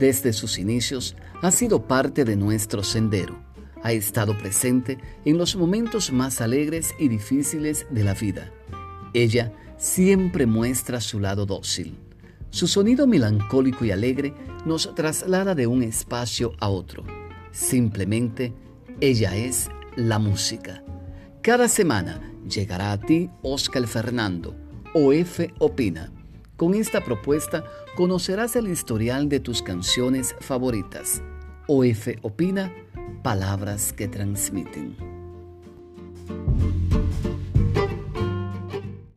Desde sus inicios ha sido parte de nuestro sendero. Ha estado presente en los momentos más alegres y difíciles de la vida. Ella siempre muestra su lado dócil. Su sonido melancólico y alegre nos traslada de un espacio a otro. Simplemente, ella es la música. Cada semana llegará a ti Oscar Fernando, OF Opina. Con esta propuesta conocerás el historial de tus canciones favoritas. OF Opina, palabras que transmiten.